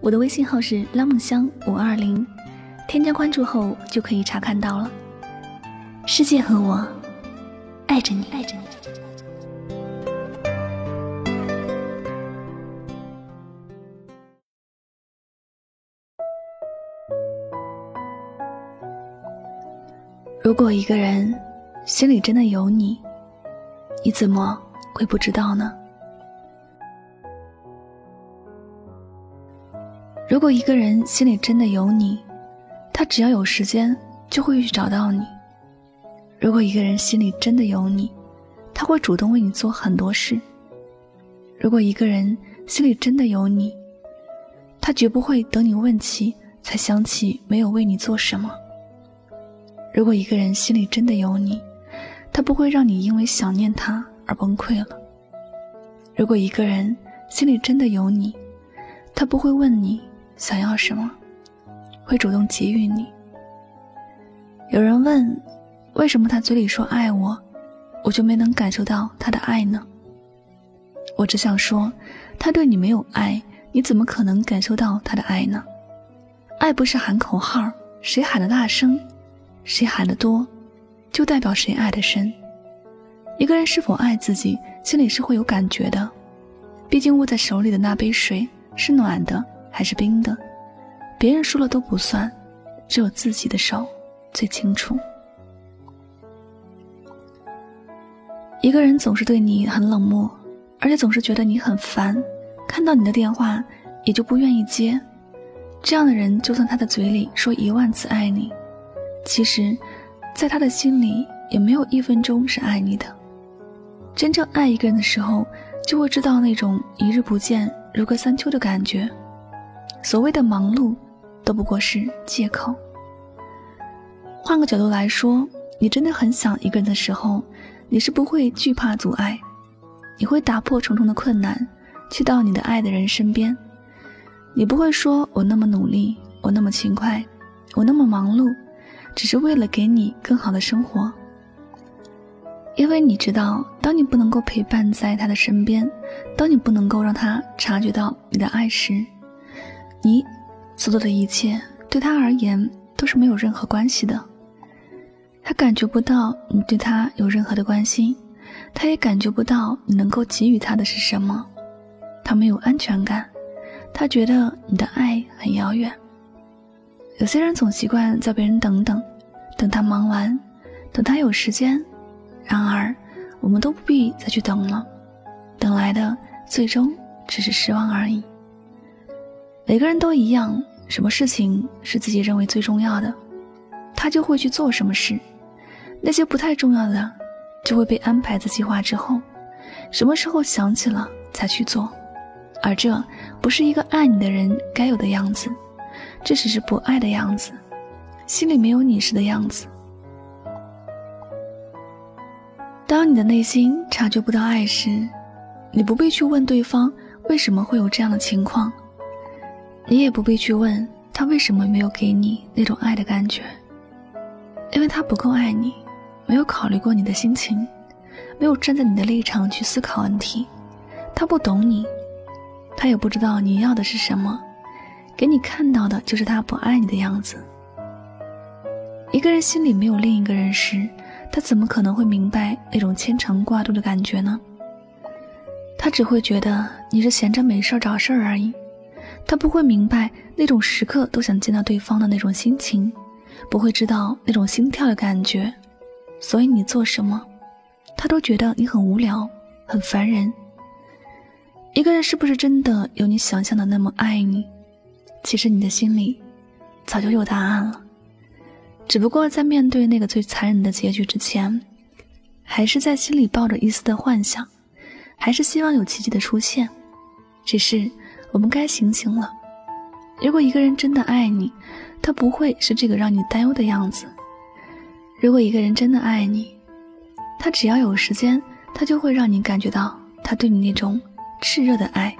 我的微信号是拉梦香五二零，添加关注后就可以查看到了。世界和我爱着你，爱着你。如果一个人心里真的有你，你怎么会不知道呢？如果一个人心里真的有你，他只要有时间就会去找到你。如果一个人心里真的有你，他会主动为你做很多事。如果一个人心里真的有你，他绝不会等你问起才想起没有为你做什么。如果一个人心里真的有你，他不会让你因为想念他而崩溃了。如果一个人心里真的有你，他不会问你。想要什么，会主动给予你。有人问，为什么他嘴里说爱我，我就没能感受到他的爱呢？我只想说，他对你没有爱，你怎么可能感受到他的爱呢？爱不是喊口号，谁喊的大声，谁喊的多，就代表谁爱的深。一个人是否爱自己，心里是会有感觉的。毕竟握在手里的那杯水是暖的。还是冰的，别人说了都不算，只有自己的手最清楚。一个人总是对你很冷漠，而且总是觉得你很烦，看到你的电话也就不愿意接。这样的人，就算他的嘴里说一万次爱你，其实，在他的心里也没有一分钟是爱你的。真正爱一个人的时候，就会知道那种一日不见如隔三秋的感觉。所谓的忙碌，都不过是借口。换个角度来说，你真的很想一个人的时候，你是不会惧怕阻碍，你会打破重重的困难，去到你的爱的人身边。你不会说我那么努力，我那么勤快，我那么忙碌，只是为了给你更好的生活。因为你知道，当你不能够陪伴在他的身边，当你不能够让他察觉到你的爱时，你所做的一切对他而言都是没有任何关系的。他感觉不到你对他有任何的关心，他也感觉不到你能够给予他的是什么。他没有安全感，他觉得你的爱很遥远。有些人总习惯叫别人等等，等他忙完，等他有时间。然而，我们都不必再去等了，等来的最终只是失望而已。每个人都一样，什么事情是自己认为最重要的，他就会去做什么事。那些不太重要的，就会被安排在计划之后，什么时候想起了才去做。而这不是一个爱你的人该有的样子，这只是不爱的样子，心里没有你时的样子。当你的内心察觉不到爱时，你不必去问对方为什么会有这样的情况。你也不必去问他为什么没有给你那种爱的感觉，因为他不够爱你，没有考虑过你的心情，没有站在你的立场去思考问题，他不懂你，他也不知道你要的是什么，给你看到的就是他不爱你的样子。一个人心里没有另一个人时，他怎么可能会明白那种牵肠挂肚的感觉呢？他只会觉得你是闲着没事找事儿而已。他不会明白那种时刻都想见到对方的那种心情，不会知道那种心跳的感觉，所以你做什么，他都觉得你很无聊，很烦人。一个人是不是真的有你想象的那么爱你？其实你的心里早就有答案了，只不过在面对那个最残忍的结局之前，还是在心里抱着一丝的幻想，还是希望有奇迹的出现，只是。我们该醒醒了，如果一个人真的爱你，他不会是这个让你担忧的样子。如果一个人真的爱你，他只要有时间，他就会让你感觉到他对你那种炽热的爱。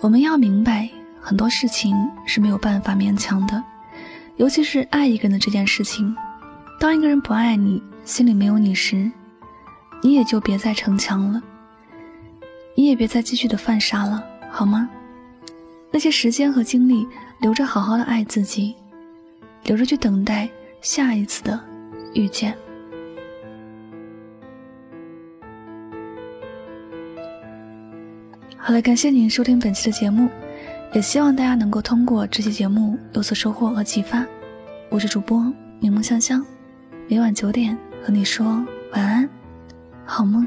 我们要明白，很多事情是没有办法勉强的，尤其是爱一个人的这件事情。当一个人不爱你，心里没有你时，你也就别再逞强了，你也别再继续的犯傻了，好吗？那些时间和精力留着，好好的爱自己，留着去等待下一次的遇见。好了，感谢您收听本期的节目，也希望大家能够通过这期节目有所收获和启发。我是主播柠檬香香，每晚九点和你说晚安，好梦。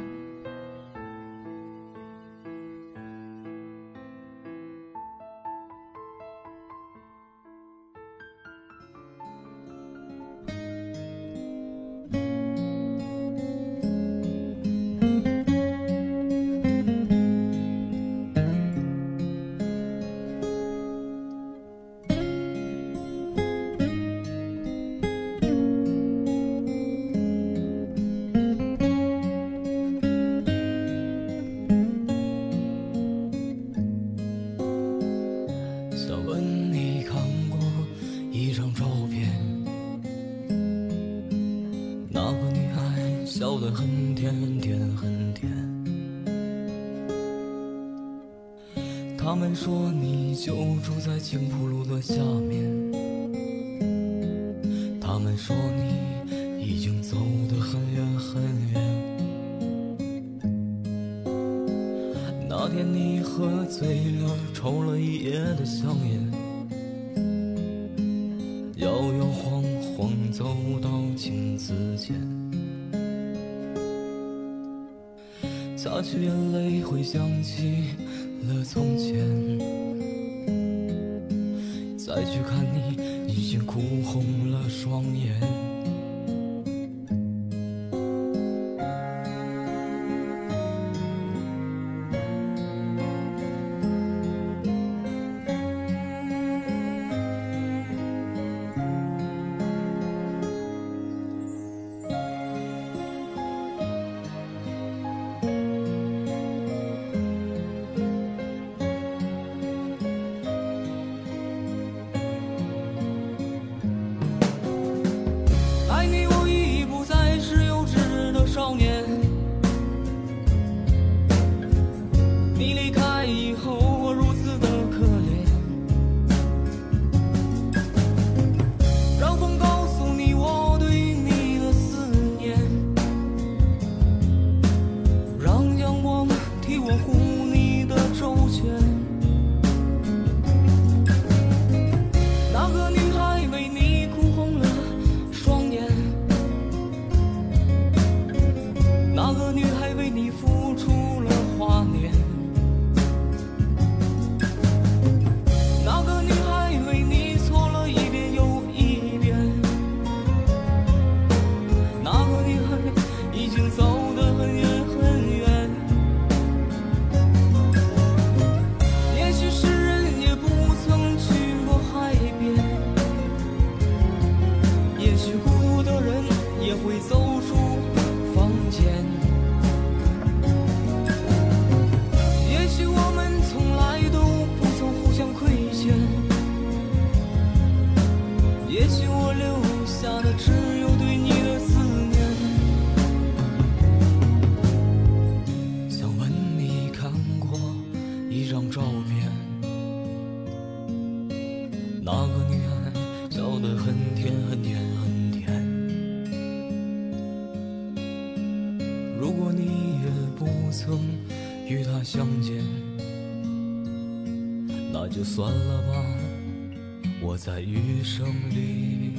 很甜很甜很甜。他们说你就住在青浦路的下面。他们说你已经走得很远很远。那天你喝醉了，抽了一夜的香烟，摇摇晃晃走到镜子前。擦去眼泪，回想起了从前。再去看你，已经哭红了双眼。也许孤独的人也会走出房间。与他相见，那就算了吧，我在余生里。